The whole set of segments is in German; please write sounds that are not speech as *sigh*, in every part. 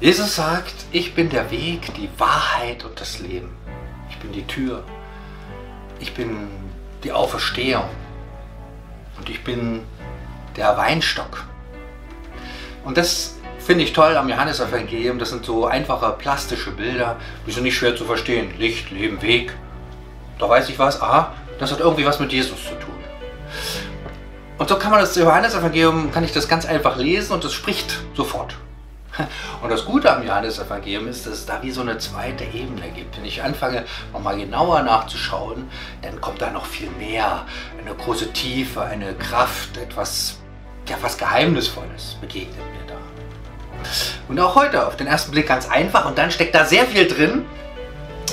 Jesus sagt, ich bin der Weg, die Wahrheit und das Leben. Ich bin die Tür. Ich bin die Auferstehung. Und ich bin der Weinstock. Und das finde ich toll am Johannesevangelium. Das sind so einfache plastische Bilder, die sind nicht schwer zu verstehen. Licht, Leben, Weg. Da weiß ich was, aha, das hat irgendwie was mit Jesus zu tun. Und so kann man das Johannesevangelium, kann ich das ganz einfach lesen und es spricht sofort. *laughs* Und das Gute am Johannesevangelium ist, dass es da wie so eine zweite Ebene gibt. Wenn ich anfange, nochmal genauer nachzuschauen, dann kommt da noch viel mehr. Eine große Tiefe, eine Kraft, etwas, ja, was Geheimnisvolles begegnet mir da. Und auch heute auf den ersten Blick ganz einfach und dann steckt da sehr viel drin.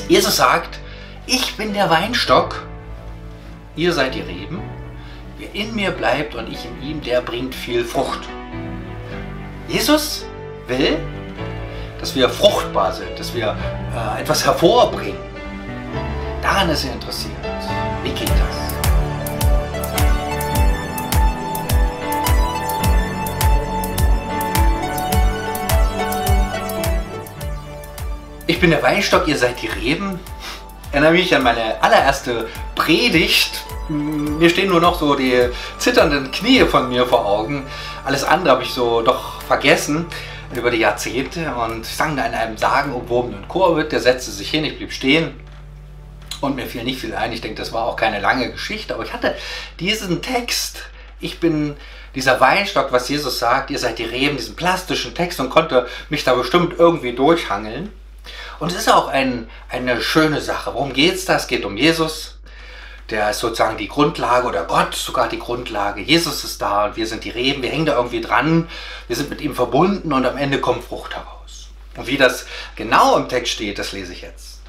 Jesus sagt, ich bin der Weinstock, ihr seid die Reben. Wer in mir bleibt und ich in ihm, der bringt viel Frucht. Jesus will, dass wir fruchtbar sind, dass wir äh, etwas hervorbringen. Daran ist er interessiert. Wie geht das? Ich bin der Weinstock, ihr seid die Reben. Erinnere mich an meine allererste Predigt. Mir stehen nur noch so die zitternden Knie von mir vor Augen. Alles andere habe ich so doch vergessen über die Jahrzehnte und sang da in einem sagenumwobenen Chor mit. Der setzte sich hin, ich blieb stehen und mir fiel nicht viel ein. Ich denke, das war auch keine lange Geschichte, aber ich hatte diesen Text. Ich bin dieser Weinstock, was Jesus sagt, ihr seid die Reben, diesen plastischen Text und konnte mich da bestimmt irgendwie durchhangeln. Und es ist auch ein, eine schöne Sache. Worum geht es da? Es geht um Jesus der ist sozusagen die Grundlage oder Gott sogar die Grundlage. Jesus ist da und wir sind die Reben, wir hängen da irgendwie dran, wir sind mit ihm verbunden und am Ende kommt Frucht heraus. Und wie das genau im Text steht, das lese ich jetzt.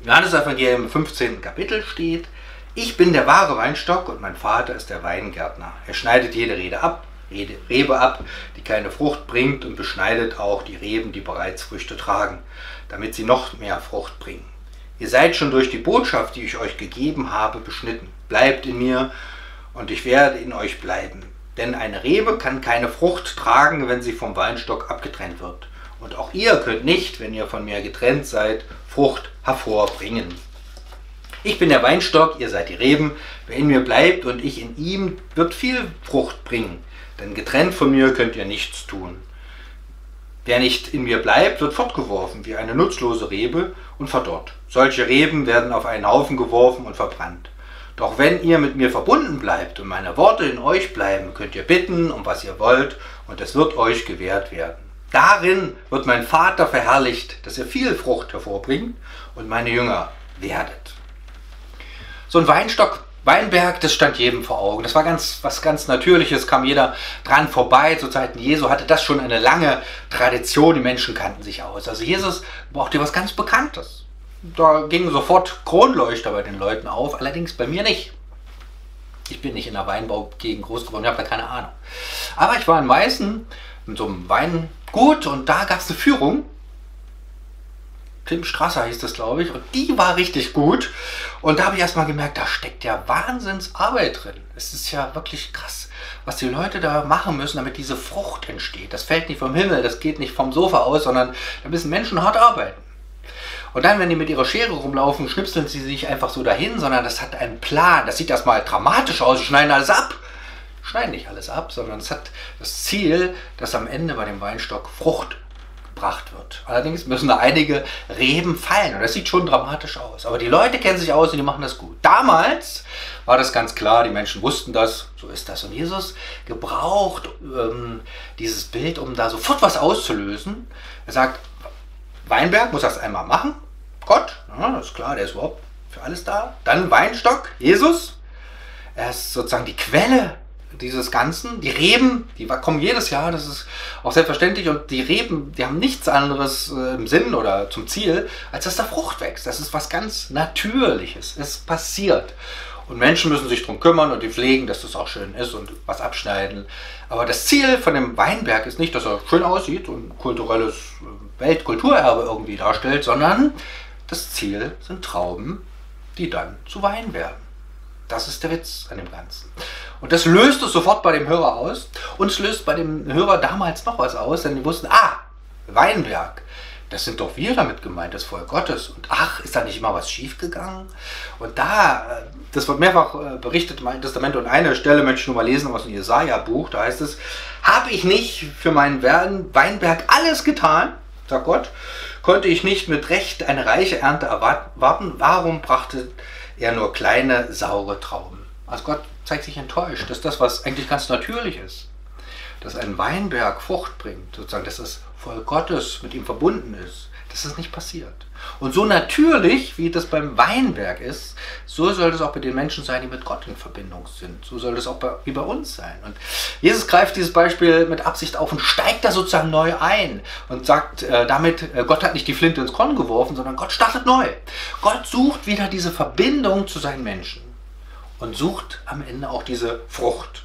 Im Johannes-Evangelium im 15. Kapitel steht, ich bin der wahre Weinstock und mein Vater ist der Weingärtner. Er schneidet jede Rede ab, Rede, Rebe ab, die keine Frucht bringt und beschneidet auch die Reben, die bereits Früchte tragen, damit sie noch mehr Frucht bringen. Ihr seid schon durch die Botschaft, die ich euch gegeben habe, beschnitten. Bleibt in mir und ich werde in euch bleiben. Denn eine Rebe kann keine Frucht tragen, wenn sie vom Weinstock abgetrennt wird. Und auch ihr könnt nicht, wenn ihr von mir getrennt seid, Frucht hervorbringen. Ich bin der Weinstock, ihr seid die Reben. Wer in mir bleibt und ich in ihm, wird viel Frucht bringen. Denn getrennt von mir könnt ihr nichts tun. Wer nicht in mir bleibt, wird fortgeworfen wie eine nutzlose Rebe und verdorrt. Solche Reben werden auf einen Haufen geworfen und verbrannt. Doch wenn ihr mit mir verbunden bleibt und meine Worte in euch bleiben, könnt ihr bitten, um was ihr wollt, und es wird euch gewährt werden. Darin wird mein Vater verherrlicht, dass ihr viel Frucht hervorbringt und meine Jünger werdet. So ein Weinstock Weinberg, das stand jedem vor Augen. Das war ganz, was ganz Natürliches, kam jeder dran vorbei. Zu Zeiten Jesu hatte das schon eine lange Tradition. Die Menschen kannten sich aus. Also Jesus brauchte was ganz Bekanntes. Da gingen sofort Kronleuchter bei den Leuten auf, allerdings bei mir nicht. Ich bin nicht in der Weinbaugegend groß geworden, ich habe da keine Ahnung. Aber ich war in Meißen in so einem Weingut und da gab es eine Führung Tim Strasser hieß das, glaube ich. Und die war richtig gut. Und da habe ich erstmal gemerkt, da steckt ja Wahnsinnsarbeit drin. Es ist ja wirklich krass, was die Leute da machen müssen, damit diese Frucht entsteht. Das fällt nicht vom Himmel, das geht nicht vom Sofa aus, sondern da müssen Menschen hart arbeiten. Und dann, wenn die mit ihrer Schere rumlaufen, schnipseln sie sich einfach so dahin, sondern das hat einen Plan. Das sieht erstmal dramatisch aus, sie schneiden alles ab. Schneiden nicht alles ab, sondern es hat das Ziel, dass am Ende bei dem Weinstock Frucht gebracht wird. Allerdings müssen da einige Reben fallen und das sieht schon dramatisch aus. Aber die Leute kennen sich aus und die machen das gut. Damals war das ganz klar, die Menschen wussten das, so ist das. Und Jesus gebraucht ähm, dieses Bild, um da sofort was auszulösen. Er sagt, Weinberg muss das einmal machen. Gott, ja, das ist klar, der ist überhaupt für alles da. Dann Weinstock, Jesus. Er ist sozusagen die Quelle dieses Ganzen. Die Reben, die kommen jedes Jahr, das ist auch selbstverständlich. Und die Reben, die haben nichts anderes äh, im Sinn oder zum Ziel, als dass da Frucht wächst. Das ist was ganz Natürliches. Es passiert. Und Menschen müssen sich darum kümmern und die pflegen, dass das auch schön ist und was abschneiden. Aber das Ziel von dem Weinberg ist nicht, dass er schön aussieht und kulturelles äh, Weltkulturerbe irgendwie darstellt, sondern das Ziel sind Trauben, die dann zu Wein werden. Das ist der Witz an dem Ganzen. Und das löst es sofort bei dem Hörer aus. Und es löst bei dem Hörer damals noch was aus, denn die wussten, ah, Weinberg, das sind doch wir damit gemeint, das Volk Gottes. Und ach, ist da nicht mal was schiefgegangen? Und da, äh, das wird mehrfach äh, berichtet im Alten Testament und eine Stelle möchte ich nur mal lesen aus dem Jesaja-Buch, da heißt es, habe ich nicht für meinen Weinberg alles getan, sagt Gott, konnte ich nicht mit Recht eine reiche Ernte erwarten, warum brachte er nur kleine, saure Trauben? Also Gott zeigt sich enttäuscht, dass das, was eigentlich ganz natürlich ist, dass ein Weinberg Frucht bringt, sozusagen, dass das Volk Gottes mit ihm verbunden ist, dass das nicht passiert. Und so natürlich, wie das beim Weinberg ist, so soll das auch bei den Menschen sein, die mit Gott in Verbindung sind. So soll das auch bei, wie bei uns sein. Und Jesus greift dieses Beispiel mit Absicht auf und steigt da sozusagen neu ein und sagt äh, damit, äh, Gott hat nicht die Flinte ins Korn geworfen, sondern Gott startet neu. Gott sucht wieder diese Verbindung zu seinen Menschen und sucht am Ende auch diese Frucht.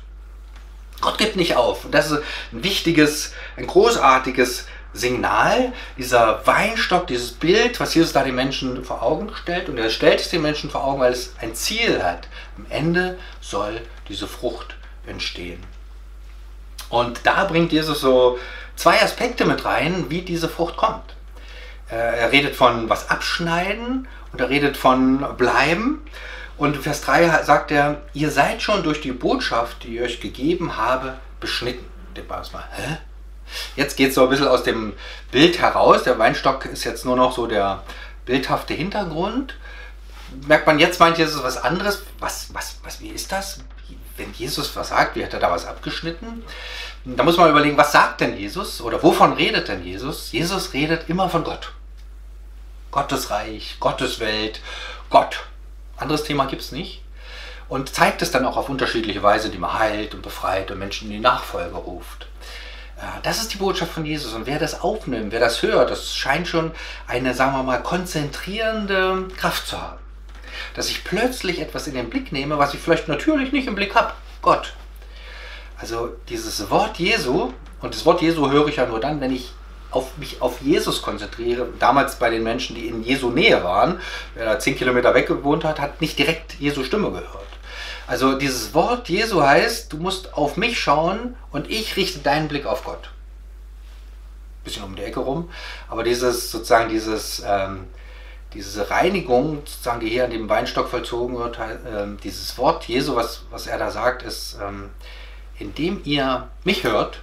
Gott gibt nicht auf. Und das ist ein wichtiges, ein großartiges Signal, dieser Weinstock, dieses Bild, was Jesus da den Menschen vor Augen stellt. Und er stellt es den Menschen vor Augen, weil es ein Ziel hat. Am Ende soll diese Frucht entstehen. Und da bringt Jesus so zwei Aspekte mit rein, wie diese Frucht kommt. Äh, er redet von was abschneiden und er redet von bleiben. Und Vers 3 sagt er, ihr seid schon durch die Botschaft, die ich euch gegeben habe, beschnitten. Der mal, hä? Jetzt geht es so ein bisschen aus dem Bild heraus. Der Weinstock ist jetzt nur noch so der bildhafte Hintergrund. Merkt man jetzt, meint Jesus was anderes. Was, was, was, wie ist das? Wenn Jesus was sagt, wie hat er da was abgeschnitten? Da muss man überlegen, was sagt denn Jesus oder wovon redet denn Jesus? Jesus redet immer von Gott. Gottes Reich, Gottes Welt, Gott. Anderes Thema gibt es nicht. Und zeigt es dann auch auf unterschiedliche Weise, die man heilt und befreit und Menschen in die Nachfolge ruft. Das ist die Botschaft von Jesus. Und wer das aufnimmt, wer das hört, das scheint schon eine, sagen wir mal, konzentrierende Kraft zu haben. Dass ich plötzlich etwas in den Blick nehme, was ich vielleicht natürlich nicht im Blick habe. Gott. Also dieses Wort Jesu, und das Wort Jesu höre ich ja nur dann, wenn ich auf mich auf Jesus konzentriere. Damals bei den Menschen, die in Jesu Nähe waren, wer da zehn Kilometer weg gewohnt hat, hat nicht direkt Jesu Stimme gehört. Also dieses Wort Jesu heißt, du musst auf mich schauen und ich richte deinen Blick auf Gott. Bisschen um die Ecke rum, aber dieses sozusagen dieses ähm, diese Reinigung, sozusagen, die hier an dem Weinstock vollzogen wird, ähm, dieses Wort Jesu, was, was er da sagt, ist, ähm, indem ihr mich hört,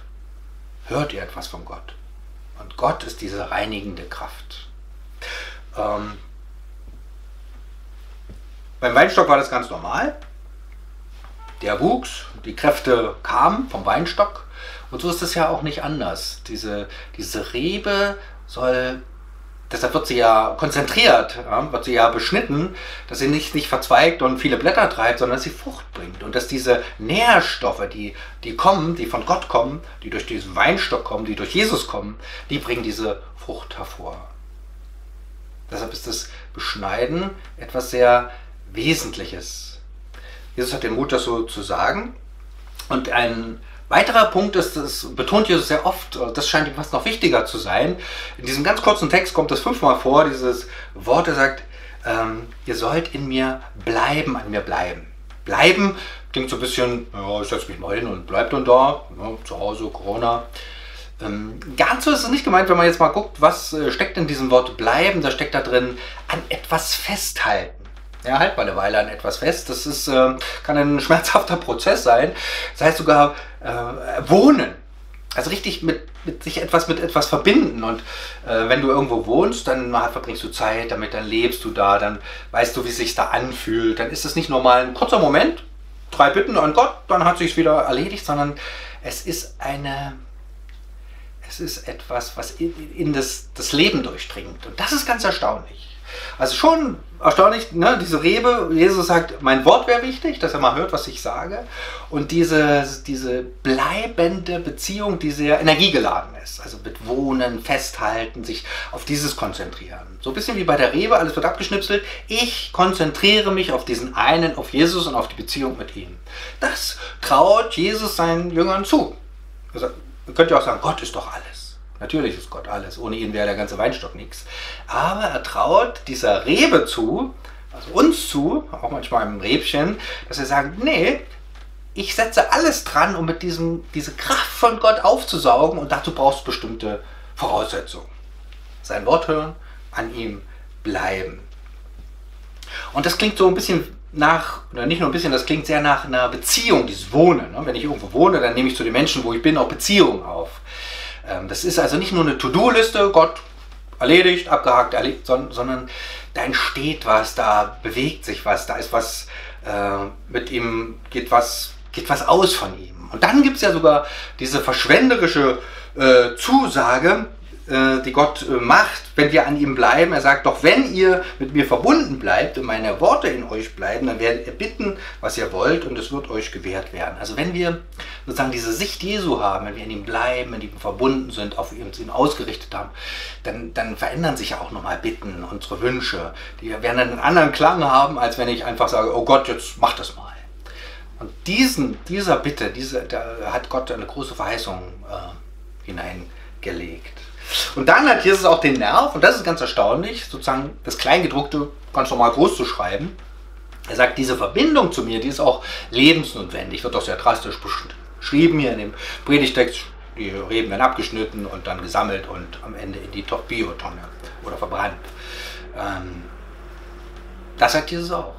hört ihr etwas von Gott. Und Gott ist diese reinigende Kraft. Ähm, beim Weinstock war das ganz normal. Der wuchs, die Kräfte kamen vom Weinstock. Und so ist es ja auch nicht anders. Diese, diese Rebe soll, deshalb wird sie ja konzentriert, ja, wird sie ja beschnitten, dass sie nicht, nicht verzweigt und viele Blätter treibt, sondern dass sie Frucht bringt. Und dass diese Nährstoffe, die, die kommen, die von Gott kommen, die durch diesen Weinstock kommen, die durch Jesus kommen, die bringen diese Frucht hervor. Deshalb ist das Beschneiden etwas sehr Wesentliches. Jesus hat den Mut, das so zu sagen. Und ein weiterer Punkt ist, das betont Jesus sehr oft, das scheint ihm fast noch wichtiger zu sein. In diesem ganz kurzen Text kommt das fünfmal vor, dieses Wort, er sagt, ähm, ihr sollt in mir bleiben, an mir bleiben. Bleiben klingt so ein bisschen, ja, ich setze mich mal hin und bleib dann da, ja, zu Hause, Corona. Ähm, ganz so ist es nicht gemeint, wenn man jetzt mal guckt, was äh, steckt in diesem Wort bleiben, da steckt da drin an etwas festhalten. Ja, halt mal eine Weile an etwas fest. Das ist, äh, kann ein schmerzhafter Prozess sein. Das heißt sogar äh, wohnen. Also richtig mit, mit sich etwas mit etwas verbinden. Und äh, wenn du irgendwo wohnst, dann verbringst du Zeit damit, dann lebst du da, dann weißt du, wie es sich da anfühlt. Dann ist es nicht nur mal ein kurzer Moment, drei Bitten an Gott, dann hat sich wieder erledigt, sondern es ist eine, es ist etwas, was in, in das, das Leben durchdringt. Und das ist ganz erstaunlich. Also schon erstaunlich, ne? diese Rebe, Jesus sagt, mein Wort wäre wichtig, dass er mal hört, was ich sage. Und diese, diese bleibende Beziehung, die sehr energiegeladen ist. Also mit Wohnen, Festhalten, sich auf dieses konzentrieren. So ein bisschen wie bei der Rebe, alles wird abgeschnipselt. Ich konzentriere mich auf diesen einen, auf Jesus und auf die Beziehung mit ihm. Das traut Jesus seinen Jüngern zu. Also, könnt ja auch sagen, Gott ist doch alles. Natürlich ist Gott alles. Ohne ihn wäre der ganze Weinstock nichts. Aber er traut dieser Rebe zu, also uns zu, auch manchmal im Rebchen, dass wir sagen, nee, ich setze alles dran, um mit diesem, diese Kraft von Gott aufzusaugen und dazu brauchst du bestimmte Voraussetzungen. Sein Wort hören, an ihm bleiben. Und das klingt so ein bisschen nach, oder nicht nur ein bisschen, das klingt sehr nach einer Beziehung, dieses Wohnen. Ne? Wenn ich irgendwo wohne, dann nehme ich zu den Menschen, wo ich bin, auch Beziehungen auf. Ähm, das ist also nicht nur eine To-Do-Liste, Gott erledigt, abgehakt, erledigt, sondern da entsteht was, da bewegt sich was, da ist was äh, mit ihm, geht was, geht was aus von ihm. Und dann gibt es ja sogar diese verschwenderische äh, Zusage, die Gott äh, macht, wenn wir an ihm bleiben. Er sagt doch, wenn ihr mit mir verbunden bleibt und meine Worte in euch bleiben, dann werdet ihr bitten, was ihr wollt und es wird euch gewährt werden. Also wenn wir sozusagen diese Sicht Jesu haben, wenn wir in ihm bleiben, wenn wir verbunden sind, auf ihn ausgerichtet haben, dann, dann verändern sich ja auch nochmal Bitten, unsere Wünsche. Die werden einen anderen Klang haben, als wenn ich einfach sage, oh Gott, jetzt mach das mal. Und diesen, dieser Bitte, diese, da hat Gott eine große Verheißung äh, hineingelegt. Und dann hat Jesus auch den Nerv, und das ist ganz erstaunlich, sozusagen das Kleingedruckte ganz normal groß zu schreiben. Er sagt, diese Verbindung zu mir, die ist auch lebensnotwendig, wird auch sehr drastisch beschrieben hier in dem Predigtext. Die Reben werden abgeschnitten und dann gesammelt und am Ende in die Biotonne oder verbrannt. Ähm, das sagt Jesus auch.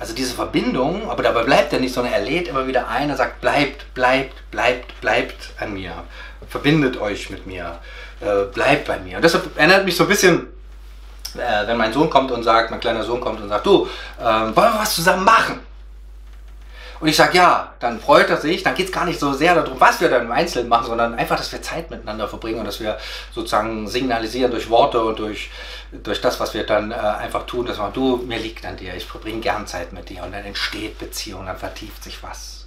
Also diese Verbindung, aber dabei bleibt er nicht, sondern er lädt immer wieder ein, er sagt, bleibt, bleibt, bleibt, bleibt an mir, verbindet euch mit mir, äh, bleibt bei mir. Und deshalb erinnert mich so ein bisschen, äh, wenn mein Sohn kommt und sagt, mein kleiner Sohn kommt und sagt, du, äh, wollen wir was zusammen machen? Und ich sage ja, dann freut er sich, dann geht es gar nicht so sehr darum, was wir dann im Einzelnen machen, sondern einfach, dass wir Zeit miteinander verbringen und dass wir sozusagen signalisieren durch Worte und durch, durch das, was wir dann äh, einfach tun, dass man, du, mir liegt an dir, ich verbringe gern Zeit mit dir und dann entsteht Beziehung, dann vertieft sich was.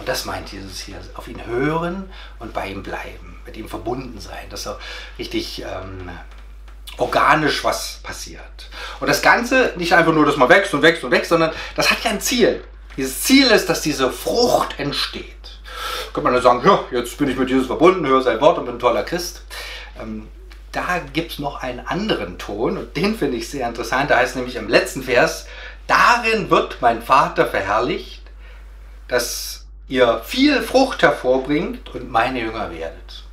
Und das meint Jesus hier, auf ihn hören und bei ihm bleiben, mit ihm verbunden sein, dass er richtig ähm, organisch was passiert. Und das Ganze nicht einfach nur, dass man wächst und wächst und wächst, sondern das hat ja ein Ziel. Dieses Ziel ist, dass diese Frucht entsteht. Könnte man dann sagen, ja, jetzt bin ich mit Jesus verbunden, höre sein Wort und bin ein toller Christ. Ähm, da gibt es noch einen anderen Ton und den finde ich sehr interessant. Da heißt nämlich im letzten Vers, darin wird mein Vater verherrlicht, dass ihr viel Frucht hervorbringt und meine Jünger werdet.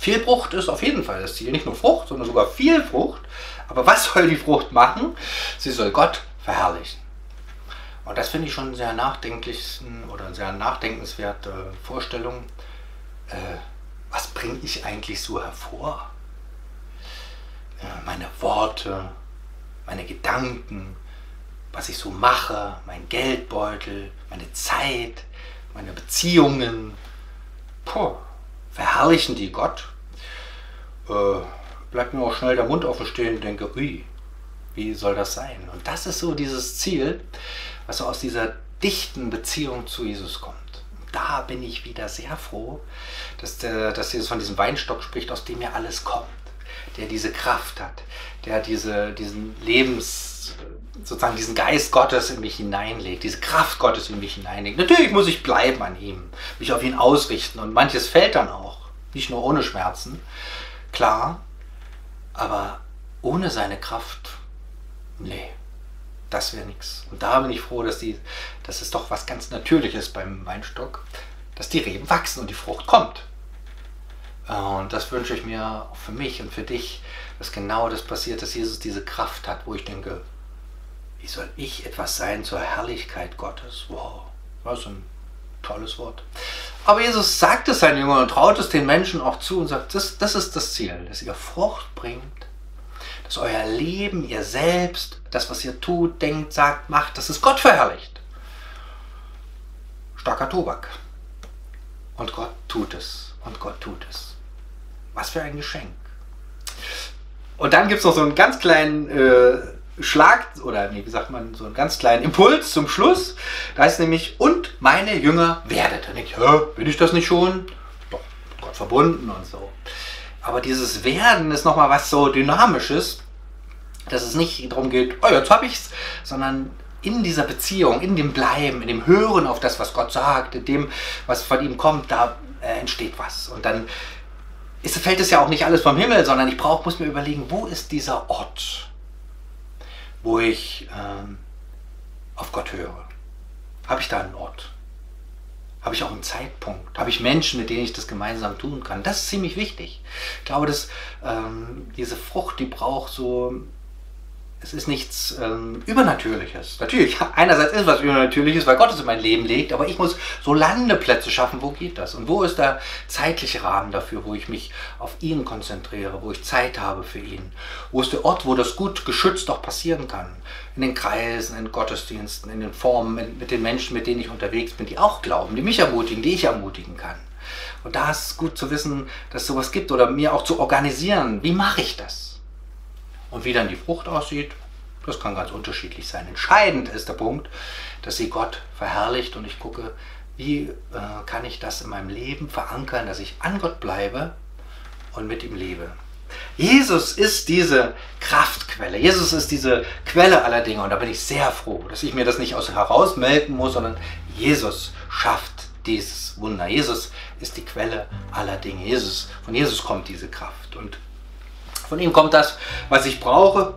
Viel Frucht ist auf jeden Fall das Ziel. Nicht nur Frucht, sondern sogar viel Frucht. Aber was soll die Frucht machen? Sie soll Gott verherrlichen. Und das finde ich schon sehr nachdenklich oder sehr nachdenkenswerte Vorstellung. Äh, was bringe ich eigentlich so hervor? Äh, meine Worte, meine Gedanken, was ich so mache, mein Geldbeutel, meine Zeit, meine Beziehungen. Puh, verherrlichen die Gott? Äh, bleibt mir auch schnell der Mund offen stehen und denke, ui, wie soll das sein? Und das ist so dieses Ziel, was aus dieser dichten Beziehung zu Jesus kommt. Da bin ich wieder sehr froh, dass, der, dass Jesus von diesem Weinstock spricht, aus dem ja alles kommt, der diese Kraft hat, der diese, diesen Lebens, sozusagen diesen Geist Gottes in mich hineinlegt, diese Kraft Gottes in mich hineinlegt. Natürlich muss ich bleiben an ihm, mich auf ihn ausrichten und manches fällt dann auch, nicht nur ohne Schmerzen, klar, aber ohne seine Kraft, nee das wäre nichts. Und da bin ich froh, dass, die, dass es doch was ganz Natürliches beim Weinstock, dass die Reben wachsen und die Frucht kommt. Und das wünsche ich mir für mich und für dich, dass genau das passiert, dass Jesus diese Kraft hat, wo ich denke, wie soll ich etwas sein zur Herrlichkeit Gottes? Wow, das ist ein tolles Wort. Aber Jesus sagt es seinen Jüngern und traut es den Menschen auch zu und sagt, das, das ist das Ziel, dass ihr Frucht bringt dass euer Leben, ihr selbst, das, was ihr tut, denkt, sagt, macht, dass es Gott verherrlicht. Starker Tobak. Und Gott tut es. Und Gott tut es. Was für ein Geschenk. Und dann gibt es noch so einen ganz kleinen äh, Schlag, oder nee, wie sagt man, so einen ganz kleinen Impuls zum Schluss. Da heißt nämlich, und meine Jünger werdet. Dann ich, bin ich das nicht schon? Doch, Gott verbunden und so. Aber dieses Werden ist nochmal was so Dynamisches, dass es nicht darum geht, oh, jetzt habe ich's, sondern in dieser Beziehung, in dem Bleiben, in dem Hören auf das, was Gott sagt, in dem, was von ihm kommt, da äh, entsteht was. Und dann ist, fällt es ja auch nicht alles vom Himmel, sondern ich brauch, muss mir überlegen, wo ist dieser Ort, wo ich ähm, auf Gott höre? Habe ich da einen Ort? Habe ich auch einen Zeitpunkt? Habe ich Menschen, mit denen ich das gemeinsam tun kann? Das ist ziemlich wichtig. Ich glaube, dass ähm, diese Frucht, die braucht so es ist nichts ähm, Übernatürliches. Natürlich, *laughs* einerseits ist was Übernatürliches, weil Gott es in mein Leben legt, aber ich muss so Landeplätze schaffen. Wo geht das? Und wo ist der zeitliche Rahmen dafür, wo ich mich auf ihn konzentriere, wo ich Zeit habe für ihn? Wo ist der Ort, wo das gut geschützt auch passieren kann? In den Kreisen, in Gottesdiensten, in den Formen, mit, mit den Menschen, mit denen ich unterwegs bin, die auch glauben, die mich ermutigen, die ich ermutigen kann. Und da ist gut zu wissen, dass es sowas gibt oder mir auch zu organisieren. Wie mache ich das? Und wie dann die Frucht aussieht, das kann ganz unterschiedlich sein. Entscheidend ist der Punkt, dass sie Gott verherrlicht und ich gucke, wie äh, kann ich das in meinem Leben verankern, dass ich an Gott bleibe und mit ihm lebe. Jesus ist diese Kraftquelle. Jesus ist diese Quelle aller Dinge. Und da bin ich sehr froh, dass ich mir das nicht aus herausmelden muss, sondern Jesus schafft dieses Wunder. Jesus ist die Quelle aller Dinge. Jesus, von Jesus kommt diese Kraft. Und von ihm kommt das, was ich brauche.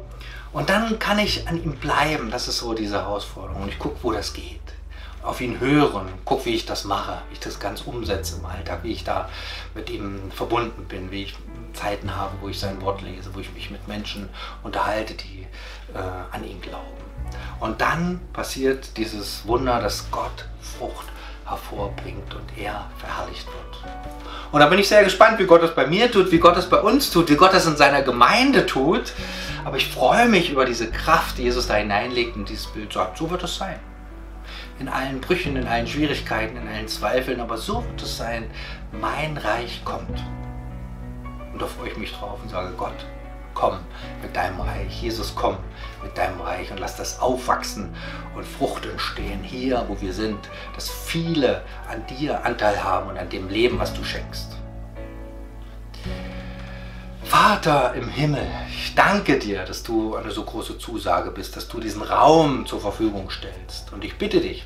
Und dann kann ich an ihm bleiben. Das ist so diese Herausforderung. Und ich gucke, wo das geht. Auf ihn hören, gucke, wie ich das mache, wie ich das ganz umsetze im Alltag, wie ich da mit ihm verbunden bin, wie ich Zeiten habe, wo ich sein Wort lese, wo ich mich mit Menschen unterhalte, die äh, an ihn glauben. Und dann passiert dieses Wunder, dass Gott Frucht hervorbringt und er verherrlicht wird. Und da bin ich sehr gespannt, wie Gott das bei mir tut, wie Gott das bei uns tut, wie Gott das in seiner Gemeinde tut. Aber ich freue mich über diese Kraft, die Jesus da hineinlegt und dieses Bild sagt, so wird es sein. In allen Brüchen, in allen Schwierigkeiten, in allen Zweifeln, aber so wird es sein, mein Reich kommt. Und da freue ich mich drauf und sage, Gott, komm mit deinem Reich. Jesus, komm mit deinem Reich und lass das aufwachsen und Frucht entstehen hier, wo wir sind, dass viele an dir Anteil haben und an dem Leben, was du schenkst. Vater im Himmel, ich danke dir, dass du eine so große Zusage bist, dass du diesen Raum zur Verfügung stellst. Und ich bitte dich,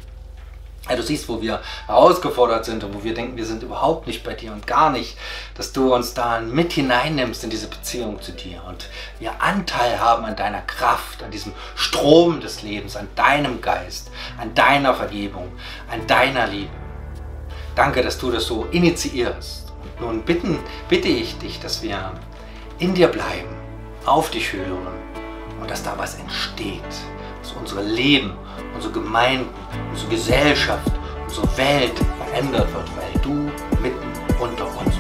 ja, du siehst, wo wir herausgefordert sind und wo wir denken, wir sind überhaupt nicht bei dir und gar nicht, dass du uns da mit hineinnimmst in diese Beziehung zu dir und wir Anteil haben an deiner Kraft, an diesem Strom des Lebens, an deinem Geist, an deiner Vergebung, an deiner Liebe. Danke, dass du das so initiierst. Und nun bitten, bitte ich dich, dass wir in dir bleiben, auf dich hören und dass da was entsteht, dass unsere Leben unsere Gemeinden, unsere Gesellschaft, unsere Welt verändert wird, weil du mitten unter uns